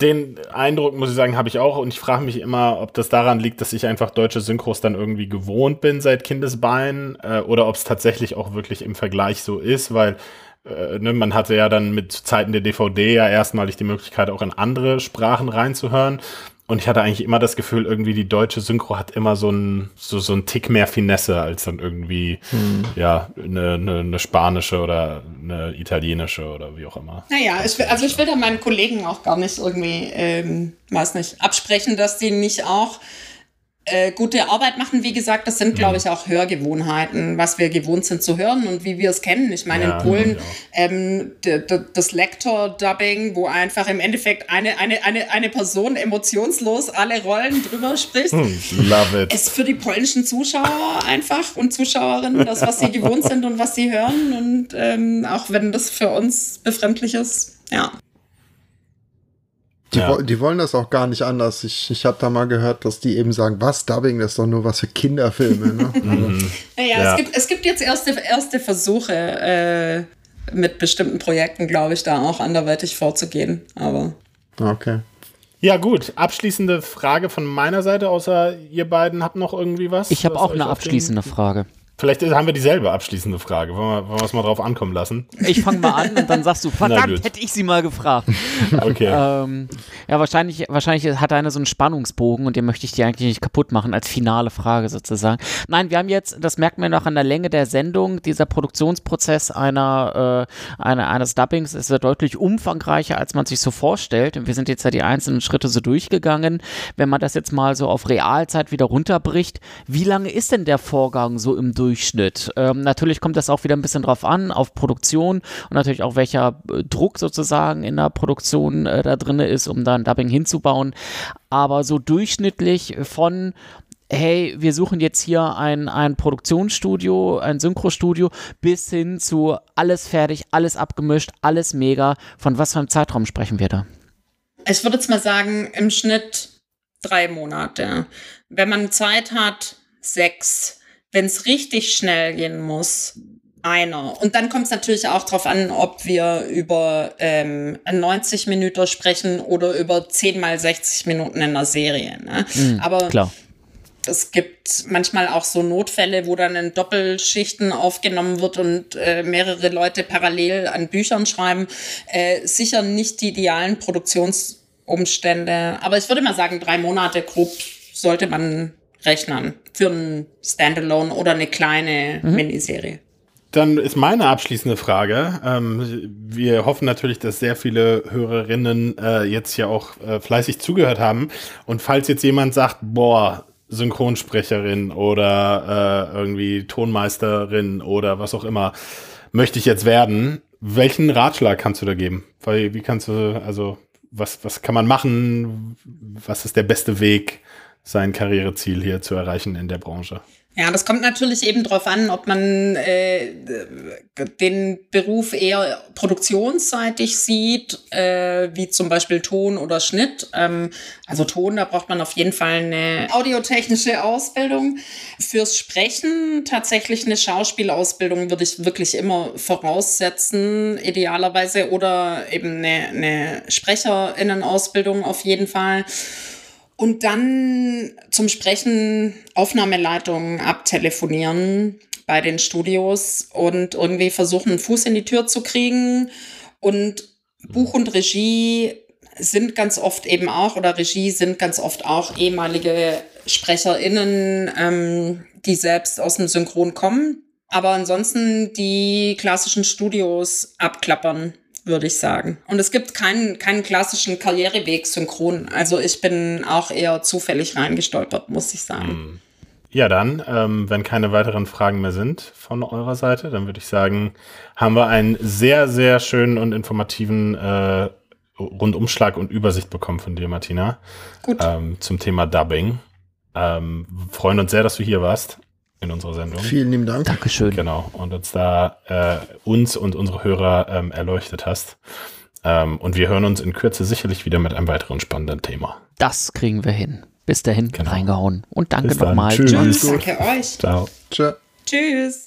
den Eindruck, muss ich sagen, habe ich auch. Und ich frage mich immer, ob das daran liegt, dass ich einfach deutsche Synchros dann irgendwie gewohnt bin seit Kindesbeinen äh, oder ob es tatsächlich auch wirklich im Vergleich so ist, weil äh, ne, man hatte ja dann mit Zeiten der DVD ja erstmalig die Möglichkeit, auch in andere Sprachen reinzuhören. Und ich hatte eigentlich immer das Gefühl, irgendwie die deutsche Synchro hat immer so ein so, so ein Tick mehr Finesse als dann irgendwie, hm. ja, eine, eine, eine, spanische oder eine italienische oder wie auch immer. Naja, ich will, also ich will da meinen Kollegen auch gar nicht irgendwie, ähm, weiß nicht, absprechen, dass die nicht auch äh, gute Arbeit machen. Wie gesagt, das sind, glaube mhm. ich, auch Hörgewohnheiten, was wir gewohnt sind zu hören und wie wir es kennen. Ich meine, ja, in Polen ähm, das Lektor-Dubbing, wo einfach im Endeffekt eine, eine, eine, eine Person emotionslos alle Rollen drüber spricht. Hm, love it. Ist für die polnischen Zuschauer einfach und Zuschauerinnen das, was sie gewohnt sind und was sie hören. Und ähm, auch wenn das für uns befremdlich ist, ja. Die, ja. wo, die wollen das auch gar nicht anders. Ich, ich habe da mal gehört, dass die eben sagen, was, Dubbing, das ist doch nur was für Kinderfilme. Ne? mhm. Naja, ja. es, gibt, es gibt jetzt erste, erste Versuche äh, mit bestimmten Projekten, glaube ich, da auch anderweitig vorzugehen. Aber. Okay. Ja, gut. Abschließende Frage von meiner Seite, außer ihr beiden habt noch irgendwie was? Ich habe auch eine abschließende Frage. Vielleicht haben wir dieselbe abschließende Frage. Wollen wir, wollen wir es mal drauf ankommen lassen? Ich fange mal an und dann sagst du, verdammt, hätte ich sie mal gefragt. Okay. ähm, ja, wahrscheinlich, wahrscheinlich hat einer so einen Spannungsbogen und den möchte ich dir eigentlich nicht kaputt machen, als finale Frage sozusagen. Nein, wir haben jetzt, das merkt man noch an der Länge der Sendung, dieser Produktionsprozess einer, äh, einer, eines Dubbings ist ja deutlich umfangreicher, als man sich so vorstellt. Und wir sind jetzt ja die einzelnen Schritte so durchgegangen. Wenn man das jetzt mal so auf Realzeit wieder runterbricht, wie lange ist denn der Vorgang so im Durchschnitt? Durchschnitt. Ähm, natürlich kommt das auch wieder ein bisschen drauf an, auf Produktion und natürlich auch welcher äh, Druck sozusagen in der Produktion äh, da drin ist, um da ein Dubbing hinzubauen. Aber so durchschnittlich von hey, wir suchen jetzt hier ein, ein Produktionsstudio, ein Synchrostudio, bis hin zu alles fertig, alles abgemischt, alles mega. Von was für einem Zeitraum sprechen wir da? Ich würde jetzt mal sagen, im Schnitt drei Monate. Wenn man Zeit hat, sechs. Wenn es richtig schnell gehen muss, einer. Und dann kommt es natürlich auch darauf an, ob wir über ähm, 90 Minuten sprechen oder über 10 mal 60 Minuten in einer Serie. Ne? Mhm, Aber klar. es gibt manchmal auch so Notfälle, wo dann in Doppelschichten aufgenommen wird und äh, mehrere Leute parallel an Büchern schreiben. Äh, sicher nicht die idealen Produktionsumstände. Aber ich würde mal sagen, drei Monate grob sollte man rechnen für ein Standalone oder eine kleine mhm. Miniserie. Dann ist meine abschließende Frage. Ähm, wir hoffen natürlich, dass sehr viele Hörerinnen äh, jetzt hier auch äh, fleißig zugehört haben. Und falls jetzt jemand sagt, boah, Synchronsprecherin oder äh, irgendwie Tonmeisterin oder was auch immer, möchte ich jetzt werden, welchen Ratschlag kannst du da geben? Weil, wie kannst du, also, was, was kann man machen? Was ist der beste Weg, sein Karriereziel hier zu erreichen in der Branche? Ja, das kommt natürlich eben darauf an, ob man äh, den Beruf eher produktionsseitig sieht, äh, wie zum Beispiel Ton oder Schnitt. Ähm, also Ton, da braucht man auf jeden Fall eine audiotechnische Ausbildung. Fürs Sprechen tatsächlich eine Schauspielausbildung würde ich wirklich immer voraussetzen, idealerweise, oder eben eine, eine Sprecherinnenausbildung auf jeden Fall. Und dann zum Sprechen Aufnahmeleitungen abtelefonieren bei den Studios und irgendwie versuchen, einen Fuß in die Tür zu kriegen. Und Buch und Regie sind ganz oft eben auch, oder Regie sind ganz oft auch ehemalige SprecherInnen, ähm, die selbst aus dem Synchron kommen. Aber ansonsten die klassischen Studios abklappern würde ich sagen. Und es gibt keinen, keinen klassischen Karriereweg synchron. Also ich bin auch eher zufällig reingestolpert, muss ich sagen. Hm. Ja, dann, ähm, wenn keine weiteren Fragen mehr sind von eurer Seite, dann würde ich sagen, haben wir einen sehr, sehr schönen und informativen äh, Rundumschlag und Übersicht bekommen von dir, Martina. Gut. Ähm, zum Thema Dubbing. Ähm, freuen uns sehr, dass du hier warst in unserer Sendung. Vielen lieben Dank. Dankeschön. Genau. Und uns da äh, uns und unsere Hörer ähm, erleuchtet hast. Ähm, und wir hören uns in Kürze sicherlich wieder mit einem weiteren spannenden Thema. Das kriegen wir hin. Bis dahin genau. reingehauen. Und danke nochmal. Tschüss. Tschüss. Danke euch. Ciao. Tschö. Tschüss.